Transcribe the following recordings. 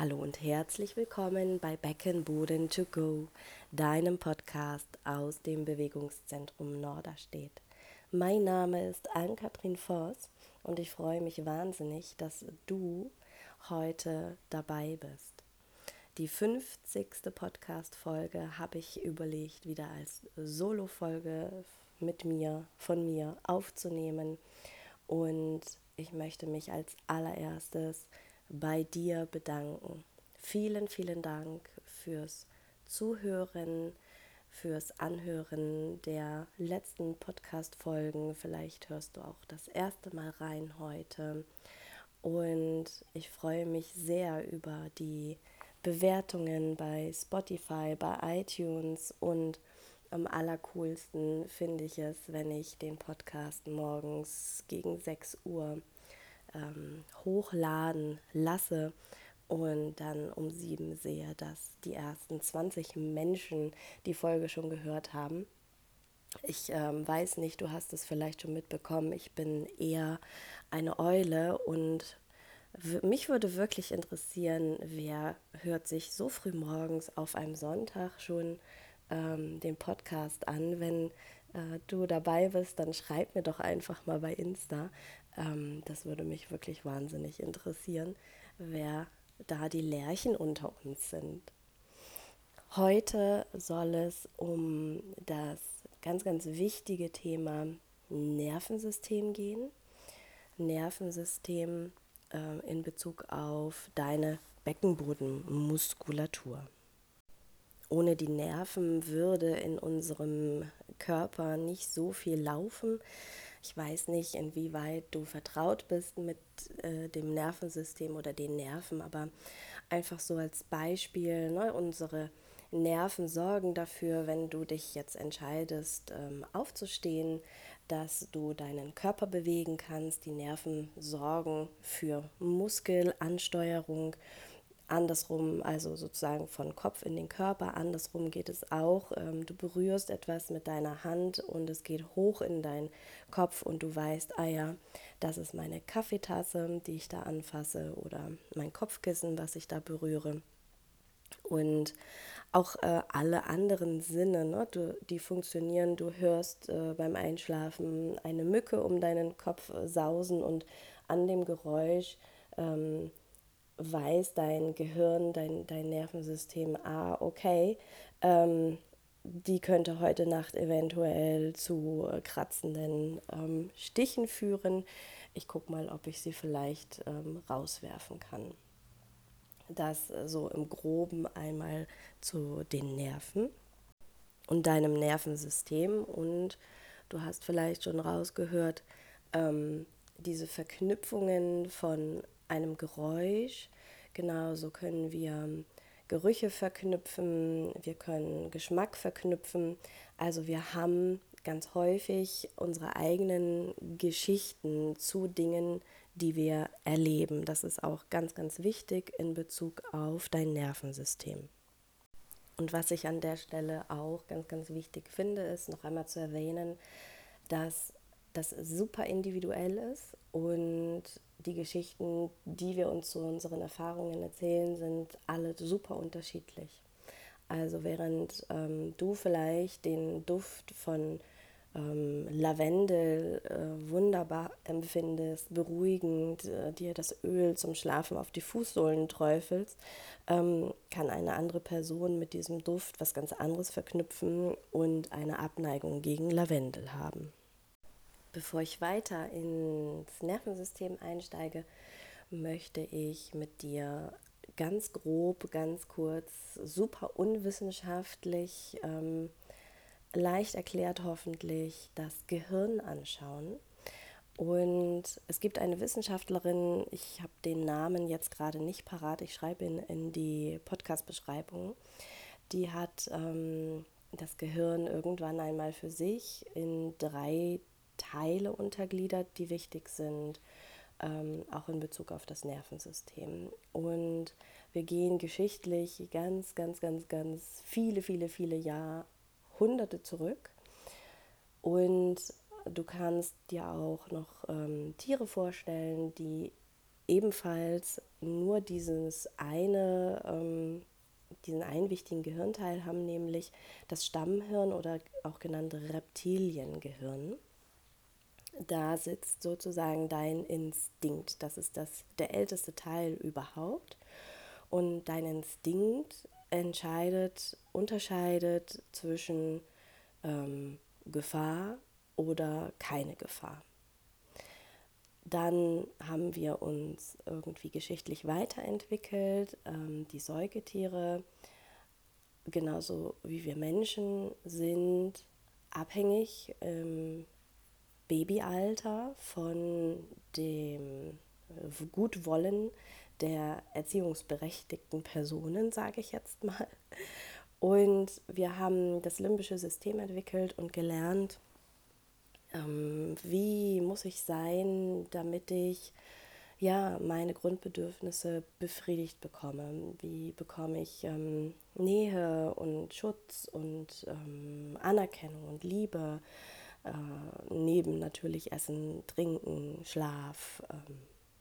Hallo und herzlich willkommen bei Beckenboden to Go, deinem Podcast aus dem Bewegungszentrum Norderstedt. Mein Name ist Ann-Kathrin Voss und ich freue mich wahnsinnig, dass du heute dabei bist. Die 50. Podcast-Folge habe ich überlegt, wieder als Solo-Folge mit mir, von mir aufzunehmen. Und ich möchte mich als allererstes bei dir bedanken. Vielen, vielen Dank fürs Zuhören, fürs Anhören der letzten Podcast-Folgen. Vielleicht hörst du auch das erste Mal rein heute. Und ich freue mich sehr über die Bewertungen bei Spotify, bei iTunes und am allercoolsten finde ich es, wenn ich den Podcast morgens gegen 6 Uhr ähm, hochladen lasse und dann um sieben sehe, dass die ersten 20 Menschen die Folge schon gehört haben. Ich ähm, weiß nicht, du hast es vielleicht schon mitbekommen, ich bin eher eine Eule und mich würde wirklich interessieren, wer hört sich so früh morgens auf einem Sonntag schon ähm, den Podcast an. Wenn äh, du dabei bist, dann schreib mir doch einfach mal bei Insta. Ähm, das würde mich wirklich wahnsinnig interessieren, wer da die Lerchen unter uns sind. Heute soll es um das ganz, ganz wichtige Thema Nervensystem gehen. Nervensystem äh, in Bezug auf deine Beckenbodenmuskulatur. Ohne die Nerven würde in unserem Körper nicht so viel laufen. Ich weiß nicht, inwieweit du vertraut bist mit äh, dem Nervensystem oder den Nerven, aber einfach so als Beispiel, ne, unsere Nerven sorgen dafür, wenn du dich jetzt entscheidest, ähm, aufzustehen, dass du deinen Körper bewegen kannst. Die Nerven sorgen für Muskelansteuerung andersrum, also sozusagen von Kopf in den Körper, andersrum geht es auch. Ähm, du berührst etwas mit deiner Hand und es geht hoch in deinen Kopf und du weißt, ah ja, das ist meine Kaffeetasse, die ich da anfasse oder mein Kopfkissen, was ich da berühre. Und auch äh, alle anderen Sinne, ne, du, die funktionieren. Du hörst äh, beim Einschlafen eine Mücke um deinen Kopf äh, sausen und an dem Geräusch ähm, weiß dein Gehirn, dein, dein Nervensystem, ah, okay, ähm, die könnte heute Nacht eventuell zu äh, kratzenden ähm, Stichen führen. Ich gucke mal, ob ich sie vielleicht ähm, rauswerfen kann. Das äh, so im groben einmal zu den Nerven und deinem Nervensystem. Und du hast vielleicht schon rausgehört, ähm, diese Verknüpfungen von einem Geräusch. Genauso können wir Gerüche verknüpfen, wir können Geschmack verknüpfen. Also wir haben ganz häufig unsere eigenen Geschichten zu Dingen, die wir erleben. Das ist auch ganz, ganz wichtig in Bezug auf dein Nervensystem. Und was ich an der Stelle auch ganz, ganz wichtig finde, ist noch einmal zu erwähnen, dass das super individuell ist und die Geschichten, die wir uns zu unseren Erfahrungen erzählen, sind alle super unterschiedlich. Also während ähm, du vielleicht den Duft von ähm, Lavendel äh, wunderbar empfindest, beruhigend, äh, dir das Öl zum Schlafen auf die Fußsohlen träufelst, ähm, kann eine andere Person mit diesem Duft was ganz anderes verknüpfen und eine Abneigung gegen Lavendel haben. Bevor ich weiter ins Nervensystem einsteige, möchte ich mit dir ganz grob, ganz kurz, super unwissenschaftlich, ähm, leicht erklärt hoffentlich, das Gehirn anschauen. Und es gibt eine Wissenschaftlerin, ich habe den Namen jetzt gerade nicht parat, ich schreibe ihn in die Podcast-Beschreibung, die hat ähm, das Gehirn irgendwann einmal für sich in drei Teile untergliedert, die wichtig sind, ähm, auch in Bezug auf das Nervensystem. Und wir gehen geschichtlich ganz, ganz, ganz, ganz viele, viele, viele Jahrhunderte zurück. Und du kannst dir auch noch ähm, Tiere vorstellen, die ebenfalls nur dieses eine, ähm, diesen einen wichtigen Gehirnteil haben, nämlich das Stammhirn oder auch genannte Reptiliengehirn. Da sitzt sozusagen dein Instinkt. Das ist das, der älteste Teil überhaupt. Und dein Instinkt entscheidet, unterscheidet zwischen ähm, Gefahr oder keine Gefahr. Dann haben wir uns irgendwie geschichtlich weiterentwickelt. Ähm, die Säugetiere, genauso wie wir Menschen, sind abhängig im Babyalter von dem Gutwollen der erziehungsberechtigten Personen, sage ich jetzt mal. Und wir haben das limbische System entwickelt und gelernt, ähm, wie muss ich sein, damit ich ja meine Grundbedürfnisse befriedigt bekomme. Wie bekomme ich ähm, Nähe und Schutz und ähm, Anerkennung und Liebe, äh, neben natürlich Essen, Trinken, Schlaf, ähm,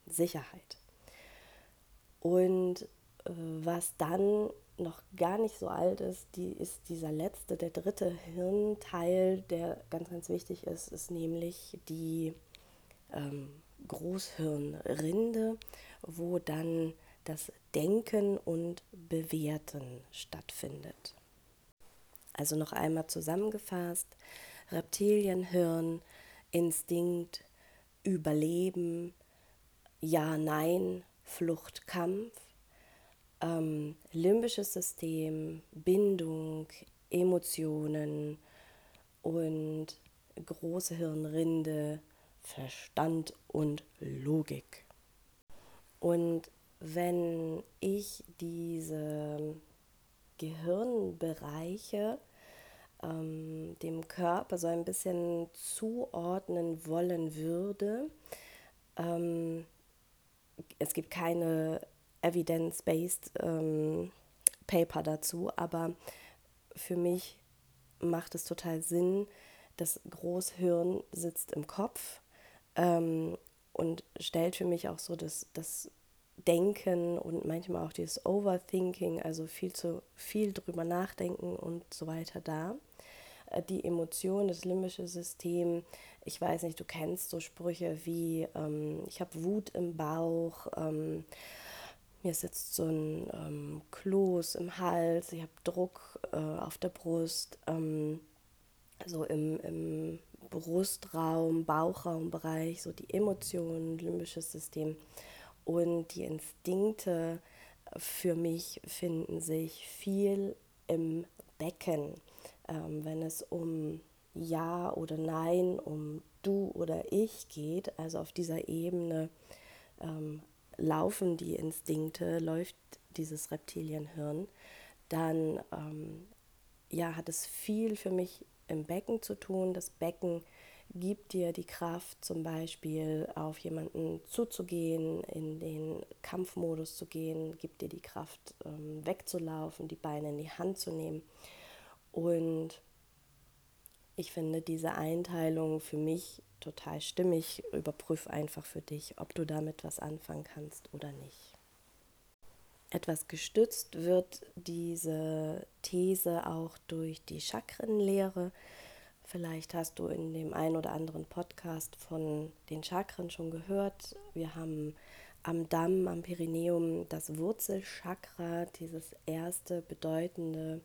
Sicherheit. Und äh, was dann noch gar nicht so alt ist, die ist dieser letzte, der dritte Hirnteil, der ganz, ganz wichtig ist, ist nämlich die ähm, Großhirnrinde, wo dann das Denken und Bewerten stattfindet. Also noch einmal zusammengefasst, Reptilienhirn, Instinkt, Überleben, Ja, Nein, Flucht, Kampf, ähm, limbisches System, Bindung, Emotionen und große Hirnrinde, Verstand und Logik. Und wenn ich diese Gehirnbereiche ähm, dem Körper so ein bisschen zuordnen wollen würde, ähm, es gibt keine evidence-based ähm, Paper dazu, aber für mich macht es total Sinn, das Großhirn sitzt im Kopf ähm, und stellt für mich auch so das, das Denken und manchmal auch dieses Overthinking, also viel zu viel drüber nachdenken und so weiter da. Äh, die Emotion, das limbische System, ich weiß nicht, du kennst so Sprüche wie ähm, ich habe Wut im Bauch, ähm, mir sitzt so ein ähm, Kloß im Hals, ich habe Druck äh, auf der Brust, ähm, so im, im Brustraum, Bauchraumbereich, so die Emotionen, limbisches System. Und die Instinkte für mich finden sich viel im Becken, ähm, wenn es um Ja oder Nein, um Du oder Ich geht, also auf dieser Ebene ähm, laufen die Instinkte, läuft dieses Reptilienhirn, dann ähm, ja, hat es viel für mich im Becken zu tun. Das Becken gibt dir die Kraft, zum Beispiel auf jemanden zuzugehen, in den Kampfmodus zu gehen, gibt dir die Kraft, ähm, wegzulaufen, die Beine in die Hand zu nehmen. Und ich finde diese Einteilung für mich total stimmig. Überprüf einfach für dich, ob du damit was anfangen kannst oder nicht. Etwas gestützt wird diese These auch durch die Chakrenlehre. Vielleicht hast du in dem einen oder anderen Podcast von den Chakren schon gehört. Wir haben am Damm, am Perineum das Wurzelchakra, dieses erste bedeutende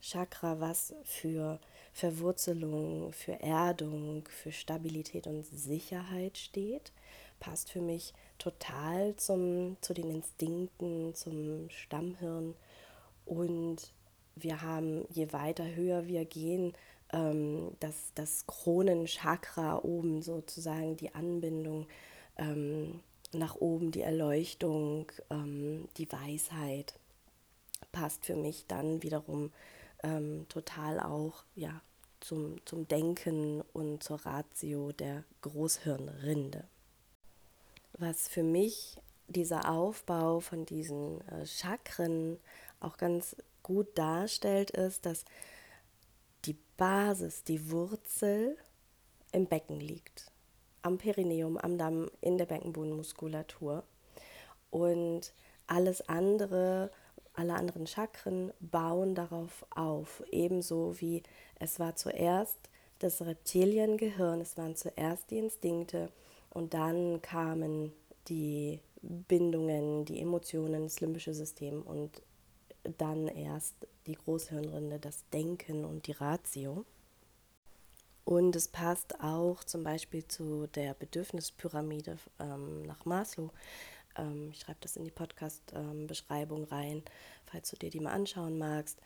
Chakra, was für Verwurzelung, für Erdung, für Stabilität und Sicherheit steht. Passt für mich total zum, zu den Instinkten, zum Stammhirn. Und wir haben, je weiter höher wir gehen, ähm, das, das Kronenchakra oben sozusagen, die Anbindung ähm, nach oben, die Erleuchtung, ähm, die Weisheit, passt für mich dann wiederum ähm, total auch ja, zum, zum Denken und zur Ratio der Großhirnrinde. Was für mich dieser Aufbau von diesen äh, Chakren auch ganz gut darstellt, ist, dass die Basis, die Wurzel im Becken liegt. Am Perineum, am Damm, in der Beckenbodenmuskulatur. Und alles andere, alle anderen Chakren bauen darauf auf. Ebenso wie es war zuerst das Reptiliengehirn, es waren zuerst die Instinkte und dann kamen die Bindungen, die Emotionen, das limbische System und dann erst die Großhirnrinde, das Denken und die Ratio. Und es passt auch zum Beispiel zu der Bedürfnispyramide ähm, nach Maslow. Ähm, ich schreibe das in die Podcast-Beschreibung rein, falls du dir die mal anschauen magst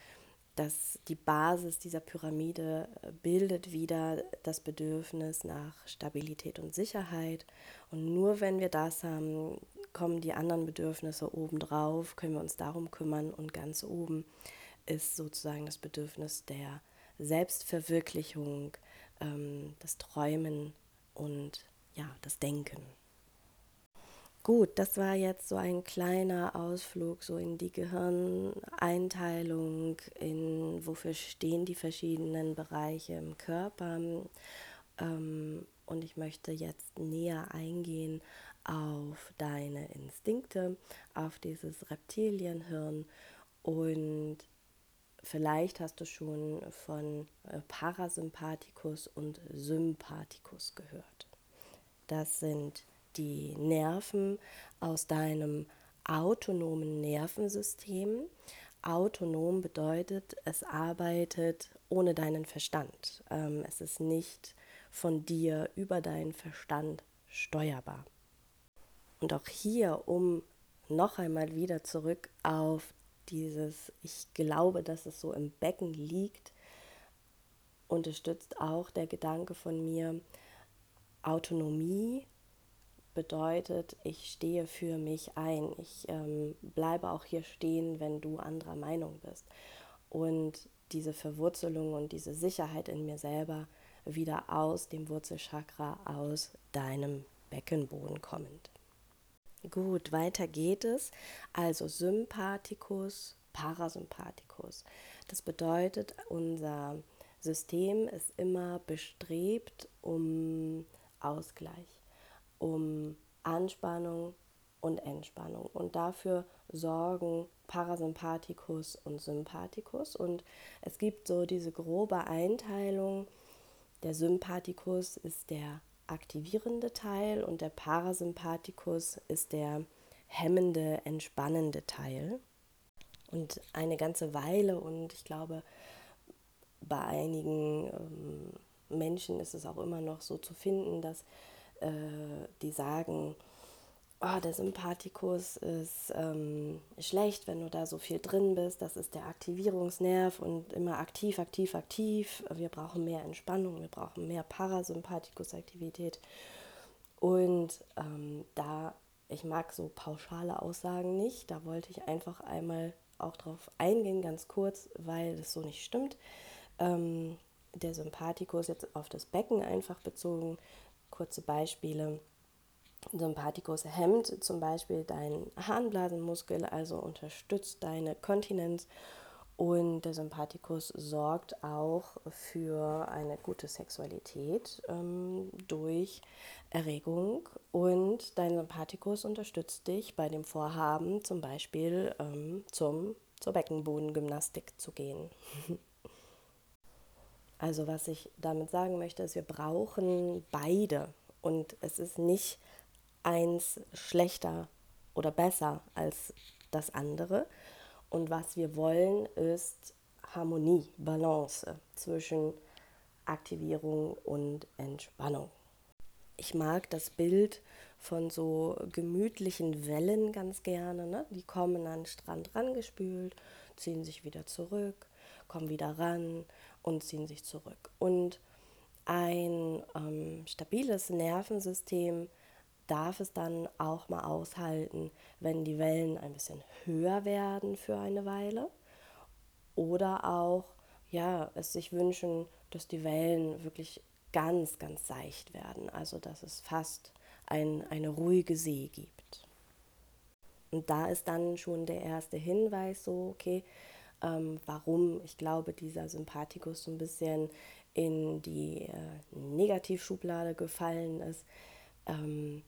dass die Basis dieser Pyramide äh, bildet wieder das Bedürfnis nach Stabilität und Sicherheit. Und nur wenn wir das haben, kommen die anderen Bedürfnisse obendrauf, können wir uns darum kümmern und ganz oben ist sozusagen das Bedürfnis der Selbstverwirklichung, ähm, das Träumen und ja, das Denken. Gut, das war jetzt so ein kleiner Ausflug so in die Gehirneinteilung, in wofür stehen die verschiedenen Bereiche im Körper. Ähm, und ich möchte jetzt näher eingehen auf deine Instinkte, auf dieses Reptilienhirn und vielleicht hast du schon von äh, Parasympathikus und Sympathikus gehört. Das sind die Nerven aus deinem autonomen Nervensystem. Autonom bedeutet, es arbeitet ohne deinen Verstand. Ähm, es ist nicht von dir über deinen Verstand steuerbar. Und auch hier, um noch einmal wieder zurück auf dieses, ich glaube, dass es so im Becken liegt, unterstützt auch der Gedanke von mir, Autonomie bedeutet, ich stehe für mich ein. Ich ähm, bleibe auch hier stehen, wenn du anderer Meinung bist. Und diese Verwurzelung und diese Sicherheit in mir selber wieder aus dem Wurzelchakra, aus deinem Beckenboden kommend. Gut, weiter geht es. Also Sympathikus, Parasympathikus. Das bedeutet, unser System ist immer bestrebt um Ausgleich um Anspannung und Entspannung. Und dafür sorgen Parasympathikus und Sympathikus. Und es gibt so diese grobe Einteilung. Der Sympathikus ist der aktivierende Teil und der Parasympathikus ist der hemmende, entspannende Teil. Und eine ganze Weile, und ich glaube, bei einigen ähm, Menschen ist es auch immer noch so zu finden, dass äh, die sagen, oh, der Sympathikus ist ähm, schlecht, wenn du da so viel drin bist. Das ist der Aktivierungsnerv und immer aktiv, aktiv, aktiv. Wir brauchen mehr Entspannung, wir brauchen mehr Parasympathikusaktivität. Und ähm, da, ich mag so pauschale Aussagen nicht, da wollte ich einfach einmal auch drauf eingehen, ganz kurz, weil das so nicht stimmt. Ähm, der Sympathikus jetzt auf das Becken einfach bezogen kurze Beispiele. Sympathikus hemmt zum Beispiel deinen Harnblasenmuskel, also unterstützt deine Kontinenz. Und der Sympathikus sorgt auch für eine gute Sexualität ähm, durch Erregung. Und dein Sympathikus unterstützt dich bei dem Vorhaben, zum Beispiel ähm, zum, zur Beckenbodengymnastik zu gehen. Also was ich damit sagen möchte, ist, wir brauchen beide und es ist nicht eins schlechter oder besser als das andere. Und was wir wollen, ist Harmonie, Balance zwischen Aktivierung und Entspannung. Ich mag das Bild von so gemütlichen Wellen ganz gerne. Ne? Die kommen an den Strand rangespült, ziehen sich wieder zurück, kommen wieder ran und ziehen sich zurück. Und ein ähm, stabiles Nervensystem darf es dann auch mal aushalten, wenn die Wellen ein bisschen höher werden für eine Weile oder auch ja, es sich wünschen, dass die Wellen wirklich ganz, ganz seicht werden, also dass es fast ein, eine ruhige See gibt. Und da ist dann schon der erste Hinweis so, okay, ähm, warum ich glaube, dieser Sympathikus so ein bisschen in die äh, Negativschublade gefallen ist. Ähm,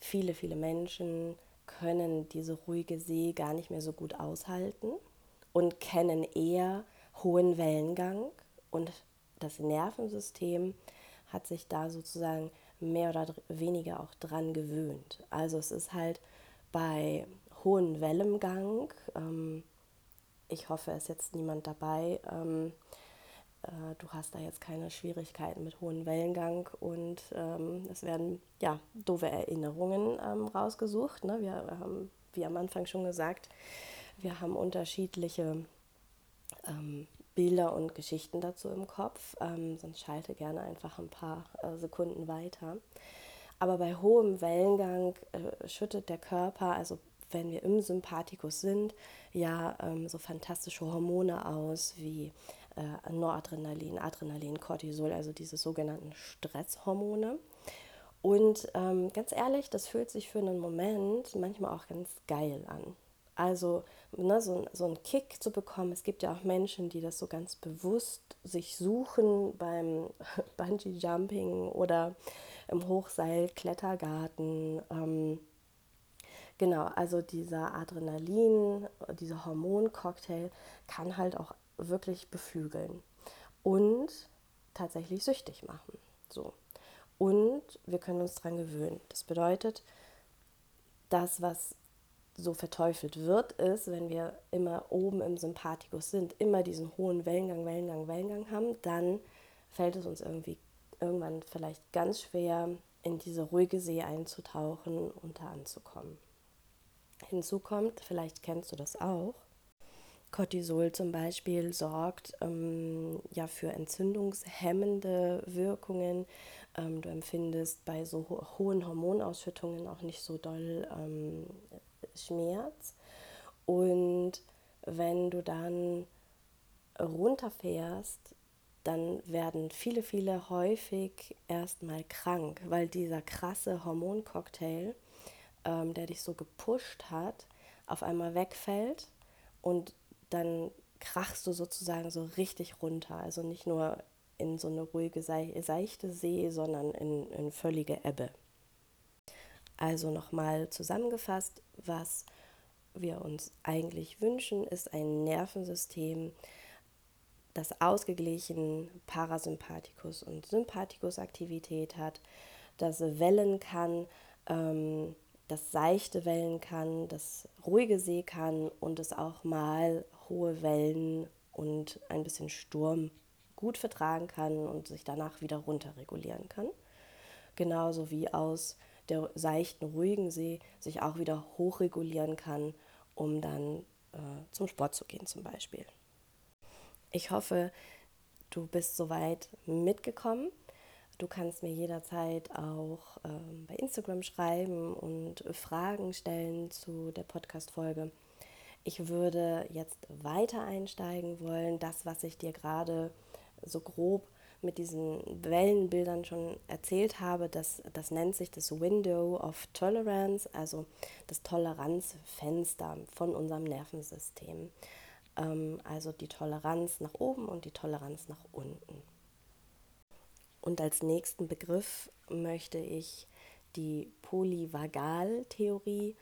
viele, viele Menschen können diese ruhige See gar nicht mehr so gut aushalten und kennen eher hohen Wellengang und das Nervensystem hat sich da sozusagen mehr oder weniger auch dran gewöhnt. Also es ist halt bei hohem Wellengang, ähm, ich hoffe, es ist jetzt niemand dabei, ähm, äh, du hast da jetzt keine Schwierigkeiten mit hohem Wellengang und ähm, es werden ja doofe Erinnerungen ähm, rausgesucht. Ne? Wir haben, wie am Anfang schon gesagt, wir haben unterschiedliche ähm, Bilder und Geschichten dazu im Kopf, ähm, sonst schalte gerne einfach ein paar äh, Sekunden weiter. Aber bei hohem Wellengang äh, schüttet der Körper, also wenn wir im Sympathikus sind, ja ähm, so fantastische Hormone aus wie äh, Noradrenalin, Adrenalin, Cortisol, also diese sogenannten Stresshormone. Und ähm, ganz ehrlich, das fühlt sich für einen Moment manchmal auch ganz geil an. Also ne, so, so einen Kick zu bekommen. Es gibt ja auch Menschen, die das so ganz bewusst sich suchen beim Bungee Jumping oder im Hochseil-Klettergarten. Ähm, genau, also dieser Adrenalin, dieser Hormoncocktail kann halt auch wirklich beflügeln und tatsächlich süchtig machen. So. Und wir können uns daran gewöhnen. Das bedeutet, das, was so verteufelt wird, ist, wenn wir immer oben im Sympathikus sind, immer diesen hohen Wellengang, Wellengang, Wellengang haben, dann fällt es uns irgendwie irgendwann vielleicht ganz schwer, in diese ruhige See einzutauchen und da anzukommen. Hinzu kommt, vielleicht kennst du das auch, Cortisol zum Beispiel sorgt ähm, ja für entzündungshemmende Wirkungen. Ähm, du empfindest bei so ho hohen Hormonausschüttungen auch nicht so doll ähm, Schmerz. Und wenn du dann runterfährst, dann werden viele, viele häufig erstmal krank, weil dieser krasse Hormoncocktail, ähm, der dich so gepusht hat, auf einmal wegfällt und dann krachst du sozusagen so richtig runter. Also nicht nur in so eine ruhige, seichte See, sondern in, in völlige Ebbe. Also nochmal zusammengefasst, was wir uns eigentlich wünschen, ist ein Nervensystem, das ausgeglichen Parasympathikus und Sympathikus-Aktivität hat, das wellen kann, ähm, das seichte Wellen kann, das ruhige See kann und es auch mal hohe Wellen und ein bisschen Sturm gut vertragen kann und sich danach wieder runterregulieren kann. Genauso wie aus der seichten, ruhigen See sich auch wieder hochregulieren kann, um dann äh, zum Sport zu gehen zum Beispiel. Ich hoffe, du bist soweit mitgekommen. Du kannst mir jederzeit auch ähm, bei Instagram schreiben und Fragen stellen zu der Podcast-Folge. Ich würde jetzt weiter einsteigen wollen. Das, was ich dir gerade so grob mit diesen Wellenbildern schon erzählt habe, das, das nennt sich das Window of Tolerance, also das Toleranzfenster von unserem Nervensystem. Ähm, also die Toleranz nach oben und die Toleranz nach unten. Und als nächsten Begriff möchte ich die Polyvagaltheorie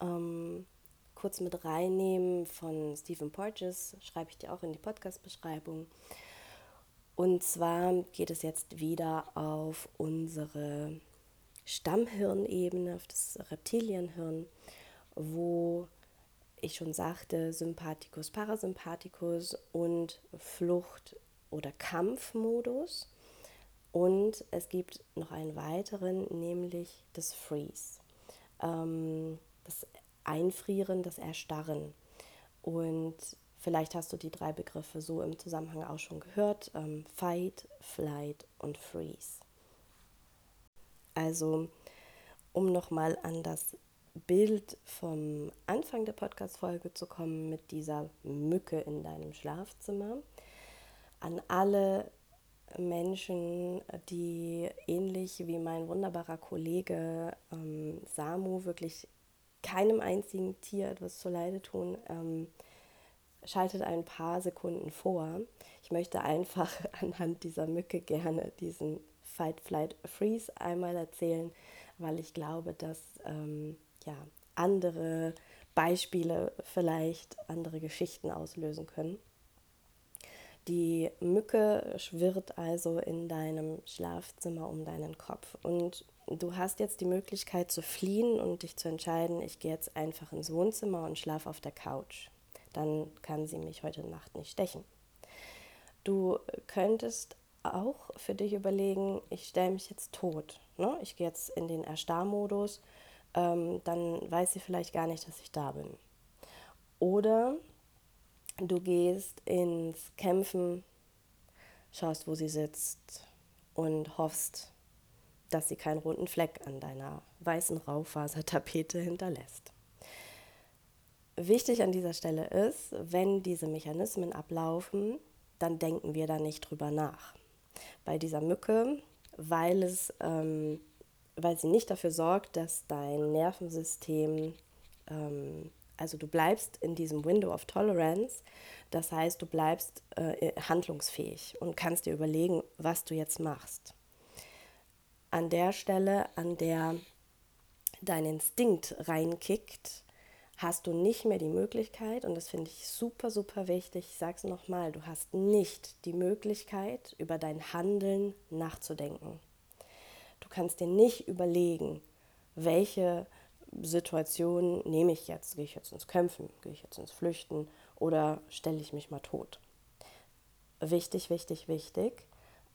ähm, kurz mit reinnehmen von Stephen Porges, schreibe ich dir auch in die Podcast-Beschreibung. Und zwar geht es jetzt wieder auf unsere Stammhirnebene, auf das Reptilienhirn, wo ich schon sagte, Sympathikus, Parasympathikus und Flucht- oder Kampfmodus. Und es gibt noch einen weiteren, nämlich das Freeze. Ähm, das Einfrieren, das Erstarren. Und vielleicht hast du die drei Begriffe so im Zusammenhang auch schon gehört. Ähm, Fight, Flight und Freeze. Also, um nochmal an das Bild vom Anfang der Podcast-Folge zu kommen mit dieser Mücke in deinem Schlafzimmer. An alle Menschen, die ähnlich wie mein wunderbarer Kollege ähm, Samu wirklich keinem einzigen Tier etwas zuleide tun, ähm, schaltet ein paar Sekunden vor. Ich möchte einfach anhand dieser Mücke gerne diesen Fight, Flight, Freeze einmal erzählen, weil ich glaube, dass ähm, ja, andere Beispiele vielleicht, andere Geschichten auslösen können. Die Mücke schwirrt also in deinem Schlafzimmer um deinen Kopf und du hast jetzt die Möglichkeit zu fliehen und dich zu entscheiden, ich gehe jetzt einfach ins Wohnzimmer und schlafe auf der Couch. Dann kann sie mich heute Nacht nicht stechen. Du könntest auch für dich überlegen, ich stelle mich jetzt tot. Ne? Ich gehe jetzt in den Erstarrmodus, ähm, dann weiß sie vielleicht gar nicht, dass ich da bin. Oder du gehst ins Kämpfen, schaust, wo sie sitzt und hoffst, dass sie keinen roten Fleck an deiner weißen Raufasertapete hinterlässt. Wichtig an dieser Stelle ist, wenn diese Mechanismen ablaufen, dann denken wir da nicht drüber nach. Bei dieser Mücke, weil, es, ähm, weil sie nicht dafür sorgt, dass dein Nervensystem, ähm, also du bleibst in diesem Window of Tolerance, das heißt, du bleibst äh, handlungsfähig und kannst dir überlegen, was du jetzt machst. An der Stelle, an der dein Instinkt reinkickt, hast du nicht mehr die Möglichkeit, und das finde ich super, super wichtig, ich sage es nochmal, du hast nicht die Möglichkeit, über dein Handeln nachzudenken. Du kannst dir nicht überlegen, welche Situation nehme ich jetzt? Gehe ich jetzt ins Kämpfen? Gehe ich jetzt ins Flüchten? Oder stelle ich mich mal tot? Wichtig, wichtig, wichtig,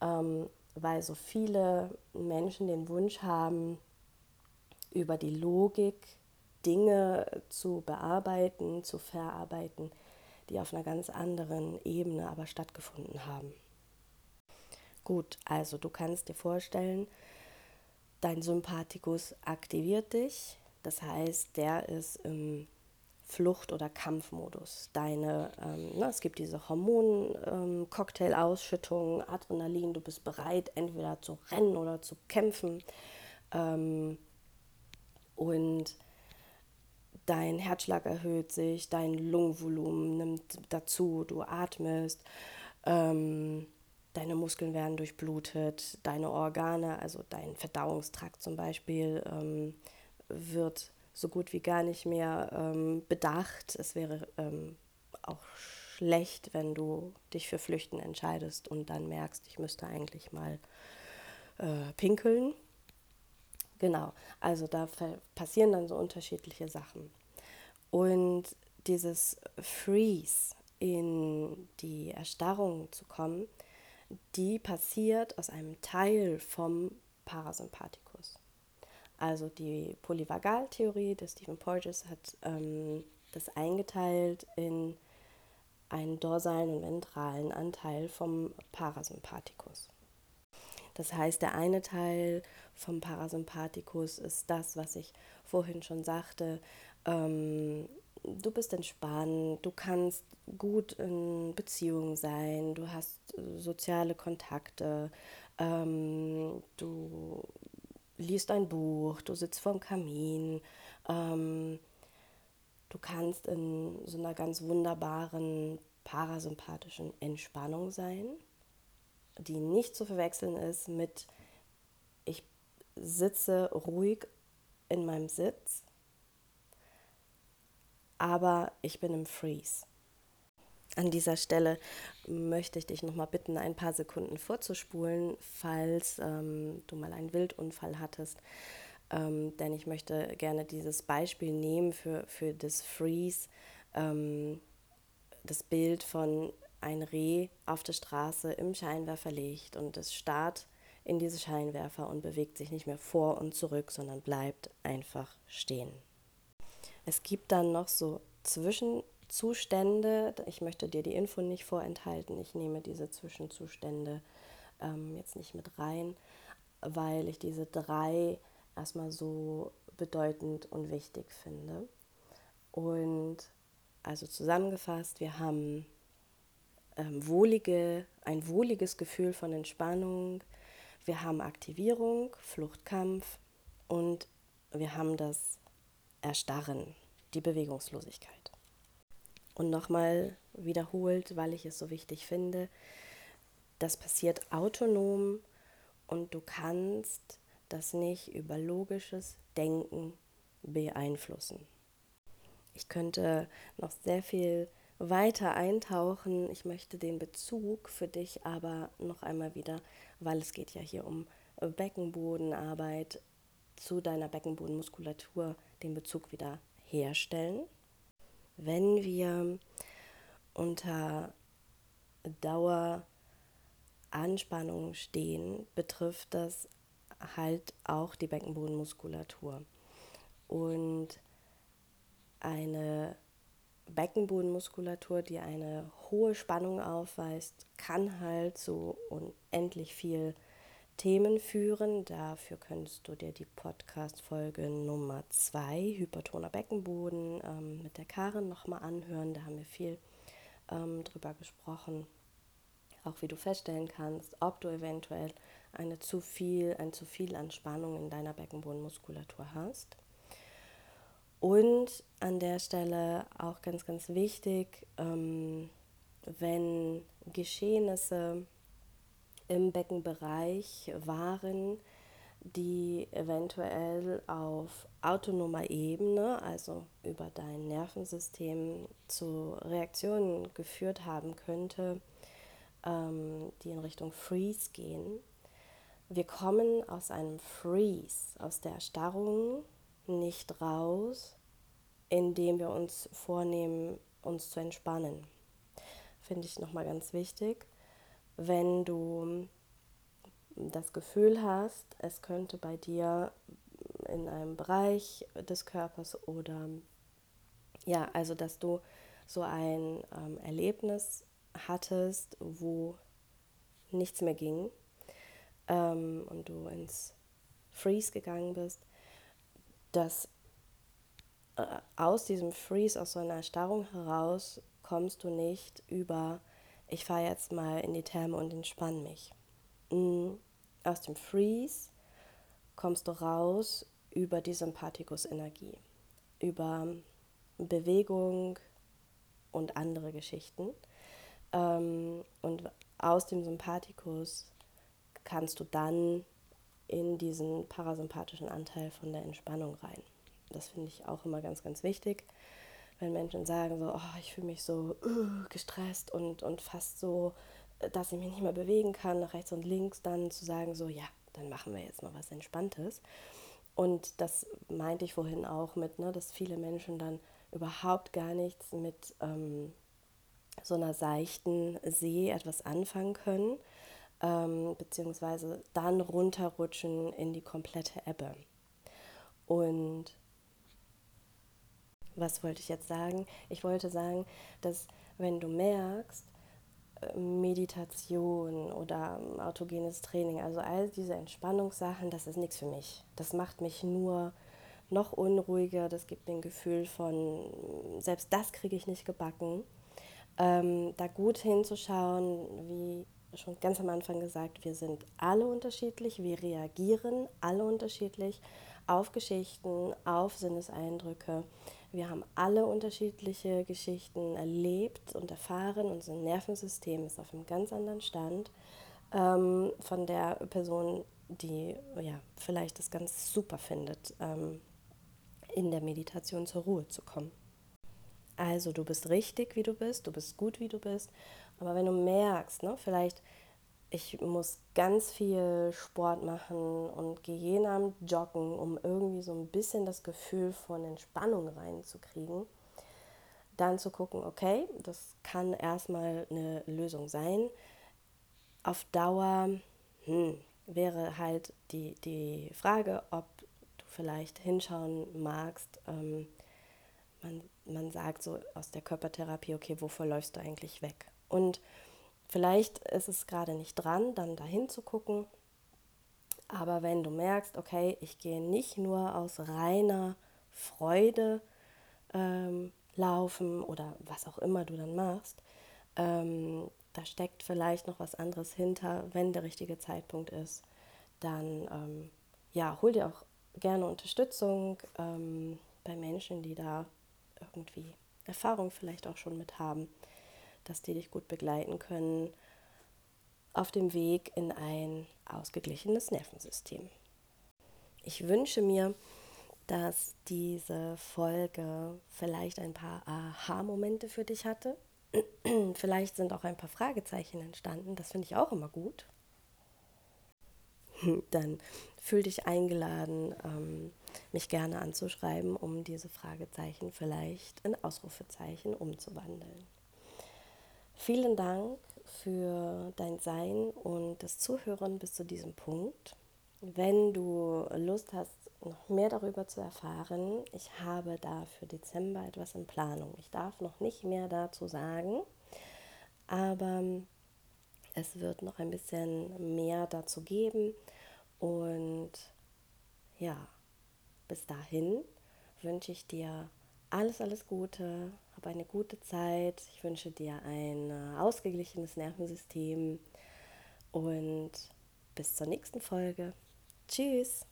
ähm, weil so viele Menschen den Wunsch haben, über die Logik Dinge zu bearbeiten, zu verarbeiten, die auf einer ganz anderen Ebene aber stattgefunden haben. Gut, also du kannst dir vorstellen, dein Sympathikus aktiviert dich, das heißt, der ist im Flucht- oder Kampfmodus. Deine, ähm, na, es gibt diese Hormon-Cocktail-Ausschüttung, ähm, Adrenalin, du bist bereit, entweder zu rennen oder zu kämpfen. Ähm, und dein Herzschlag erhöht sich, dein Lungenvolumen nimmt dazu, du atmest, ähm, deine Muskeln werden durchblutet, deine Organe, also dein Verdauungstrakt zum Beispiel, ähm, wird so gut wie gar nicht mehr ähm, bedacht. Es wäre ähm, auch schlecht, wenn du dich für Flüchten entscheidest und dann merkst, ich müsste eigentlich mal äh, pinkeln. Genau, also da passieren dann so unterschiedliche Sachen. Und dieses Freeze in die Erstarrung zu kommen, die passiert aus einem Teil vom Parasympathikus. Also die Polyvagaltheorie des Stephen Porges hat ähm, das eingeteilt in einen dorsalen und ventralen Anteil vom Parasympathikus. Das heißt, der eine Teil vom Parasympathikus ist das, was ich vorhin schon sagte. Ähm, du bist entspannt, du kannst gut in Beziehung sein, du hast soziale Kontakte, ähm, du liest ein Buch, du sitzt vorm Kamin, ähm, du kannst in so einer ganz wunderbaren parasympathischen Entspannung sein die nicht zu verwechseln ist mit, ich sitze ruhig in meinem Sitz, aber ich bin im Freeze. An dieser Stelle möchte ich dich nochmal bitten, ein paar Sekunden vorzuspulen, falls ähm, du mal einen Wildunfall hattest. Ähm, denn ich möchte gerne dieses Beispiel nehmen für, für das Freeze, ähm, das Bild von ein Reh auf der Straße im Scheinwerfer liegt und es starrt in diese Scheinwerfer und bewegt sich nicht mehr vor und zurück, sondern bleibt einfach stehen. Es gibt dann noch so Zwischenzustände. Ich möchte dir die Info nicht vorenthalten. Ich nehme diese Zwischenzustände ähm, jetzt nicht mit rein, weil ich diese drei erstmal so bedeutend und wichtig finde. Und also zusammengefasst, wir haben ähm, wohlige, ein wohliges Gefühl von Entspannung. Wir haben Aktivierung, Fluchtkampf und wir haben das Erstarren, die Bewegungslosigkeit. Und nochmal wiederholt, weil ich es so wichtig finde, das passiert autonom und du kannst das nicht über logisches Denken beeinflussen. Ich könnte noch sehr viel weiter eintauchen. Ich möchte den Bezug für dich aber noch einmal wieder, weil es geht ja hier um Beckenbodenarbeit zu deiner Beckenbodenmuskulatur, den Bezug wieder herstellen. Wenn wir unter Daueranspannung stehen, betrifft das halt auch die Beckenbodenmuskulatur. Und eine Beckenbodenmuskulatur, die eine hohe Spannung aufweist, kann halt so unendlich viel Themen führen. Dafür könntest du dir die Podcast-Folge Nummer 2, Hypertoner Beckenboden, ähm, mit der Karin nochmal anhören. Da haben wir viel ähm, drüber gesprochen. Auch wie du feststellen kannst, ob du eventuell eine zu viel, ein zu viel an Spannung in deiner Beckenbodenmuskulatur hast. Und an der Stelle auch ganz, ganz wichtig, ähm, wenn Geschehnisse im Beckenbereich waren, die eventuell auf autonomer Ebene, also über dein Nervensystem, zu Reaktionen geführt haben könnte, ähm, die in Richtung Freeze gehen. Wir kommen aus einem Freeze, aus der Erstarrung nicht raus, indem wir uns vornehmen, uns zu entspannen. Finde ich nochmal ganz wichtig wenn du das Gefühl hast, es könnte bei dir in einem Bereich des Körpers oder ja, also dass du so ein ähm, Erlebnis hattest, wo nichts mehr ging ähm, und du ins Freeze gegangen bist, dass äh, aus diesem Freeze, aus so einer Erstarrung heraus, kommst du nicht über ich fahre jetzt mal in die Therme und entspanne mich. Mm, aus dem Freeze kommst du raus über die Sympathikus-Energie, über Bewegung und andere Geschichten. Ähm, und aus dem Sympathikus kannst du dann in diesen parasympathischen Anteil von der Entspannung rein. Das finde ich auch immer ganz, ganz wichtig wenn Menschen sagen so, oh, ich fühle mich so uh, gestresst und, und fast so, dass ich mich nicht mehr bewegen kann, nach rechts und links, dann zu sagen so, ja, dann machen wir jetzt mal was Entspanntes. Und das meinte ich vorhin auch mit, ne, dass viele Menschen dann überhaupt gar nichts mit ähm, so einer seichten See etwas anfangen können, ähm, beziehungsweise dann runterrutschen in die komplette Ebbe. Und was wollte ich jetzt sagen? Ich wollte sagen, dass wenn du merkst, äh, Meditation oder ähm, autogenes Training, also all diese Entspannungssachen, das ist nichts für mich. Das macht mich nur noch unruhiger, das gibt mir ein Gefühl von, selbst das kriege ich nicht gebacken. Ähm, da gut hinzuschauen, wie schon ganz am Anfang gesagt, wir sind alle unterschiedlich, wir reagieren alle unterschiedlich auf Geschichten, auf Sinneseindrücke. Wir haben alle unterschiedliche Geschichten erlebt und erfahren. Unser Nervensystem ist auf einem ganz anderen Stand ähm, von der Person, die ja, vielleicht das ganz super findet, ähm, in der Meditation zur Ruhe zu kommen. Also du bist richtig, wie du bist, du bist gut, wie du bist. Aber wenn du merkst, ne, vielleicht ich muss ganz viel Sport machen und gehe jeden Abend joggen, um irgendwie so ein bisschen das Gefühl von Entspannung reinzukriegen. Dann zu gucken, okay, das kann erstmal eine Lösung sein. Auf Dauer hm, wäre halt die, die Frage, ob du vielleicht hinschauen magst. Ähm, man, man sagt so aus der Körpertherapie, okay, wovor läufst du eigentlich weg? Und Vielleicht ist es gerade nicht dran, dann dahin zu gucken. Aber wenn du merkst, okay, ich gehe nicht nur aus reiner Freude ähm, laufen oder was auch immer du dann machst, ähm, da steckt vielleicht noch was anderes hinter, wenn der richtige Zeitpunkt ist, dann ähm, ja, hol dir auch gerne Unterstützung ähm, bei Menschen, die da irgendwie Erfahrung vielleicht auch schon mit haben dass die dich gut begleiten können auf dem Weg in ein ausgeglichenes Nervensystem. Ich wünsche mir, dass diese Folge vielleicht ein paar Aha-Momente für dich hatte. vielleicht sind auch ein paar Fragezeichen entstanden. Das finde ich auch immer gut. Dann fühl dich eingeladen, ähm, mich gerne anzuschreiben, um diese Fragezeichen vielleicht in Ausrufezeichen umzuwandeln. Vielen Dank für dein Sein und das Zuhören bis zu diesem Punkt. Wenn du Lust hast, noch mehr darüber zu erfahren, ich habe da für Dezember etwas in Planung. Ich darf noch nicht mehr dazu sagen, aber es wird noch ein bisschen mehr dazu geben. Und ja, bis dahin wünsche ich dir alles, alles Gute, hab eine gute Zeit. Ich wünsche dir ein äh, ausgeglichenes Nervensystem und bis zur nächsten Folge. Tschüss.